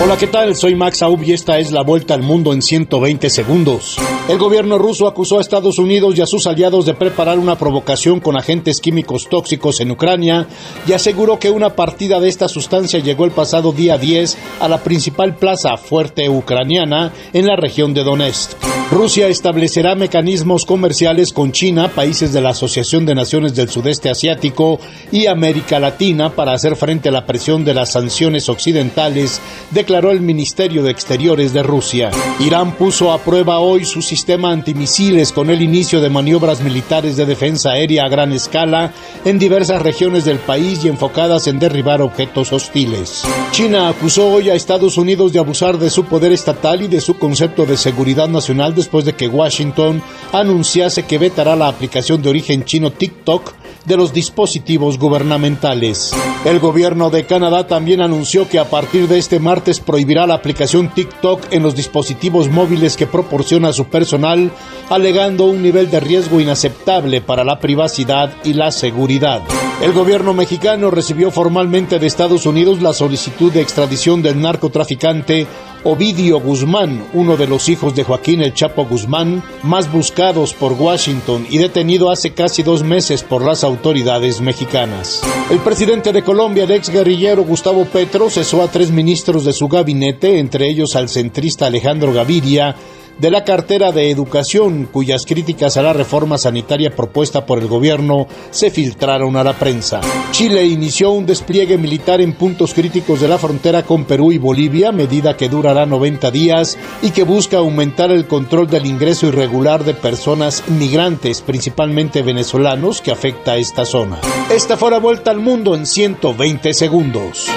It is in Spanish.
Hola, ¿qué tal? Soy Max Aub y esta es la vuelta al mundo en 120 segundos. El gobierno ruso acusó a Estados Unidos y a sus aliados de preparar una provocación con agentes químicos tóxicos en Ucrania y aseguró que una partida de esta sustancia llegó el pasado día 10 a la principal plaza fuerte ucraniana en la región de Donetsk. Rusia establecerá mecanismos comerciales con China, países de la Asociación de Naciones del Sudeste Asiático y América Latina para hacer frente a la presión de las sanciones occidentales, declaró el Ministerio de Exteriores de Rusia. Irán puso a prueba hoy su sistema antimisiles con el inicio de maniobras militares de defensa aérea a gran escala en diversas regiones del país y enfocadas en derribar objetos hostiles. China acusó hoy a Estados Unidos de abusar de su poder estatal y de su concepto de seguridad nacional después de que Washington anunciase que vetará la aplicación de origen chino TikTok de los dispositivos gubernamentales. El gobierno de Canadá también anunció que a partir de este martes prohibirá la aplicación TikTok en los dispositivos móviles que proporciona su personal, alegando un nivel de riesgo inaceptable para la privacidad y la seguridad. El gobierno mexicano recibió formalmente de Estados Unidos la solicitud de extradición del narcotraficante Ovidio Guzmán, uno de los hijos de Joaquín El Chapo Guzmán, más buscados por Washington y detenido hace casi dos meses por las autoridades mexicanas. El presidente de Colombia, el ex guerrillero Gustavo Petro, cesó a tres ministros de su gabinete, entre ellos al centrista Alejandro Gaviria, de la cartera de educación, cuyas críticas a la reforma sanitaria propuesta por el gobierno se filtraron a la prensa. Chile inició un despliegue militar en puntos críticos de la frontera con Perú y Bolivia, medida que durará 90 días y que busca aumentar el control del ingreso irregular de personas migrantes, principalmente venezolanos, que afecta a esta zona. Esta fue la vuelta al mundo en 120 segundos.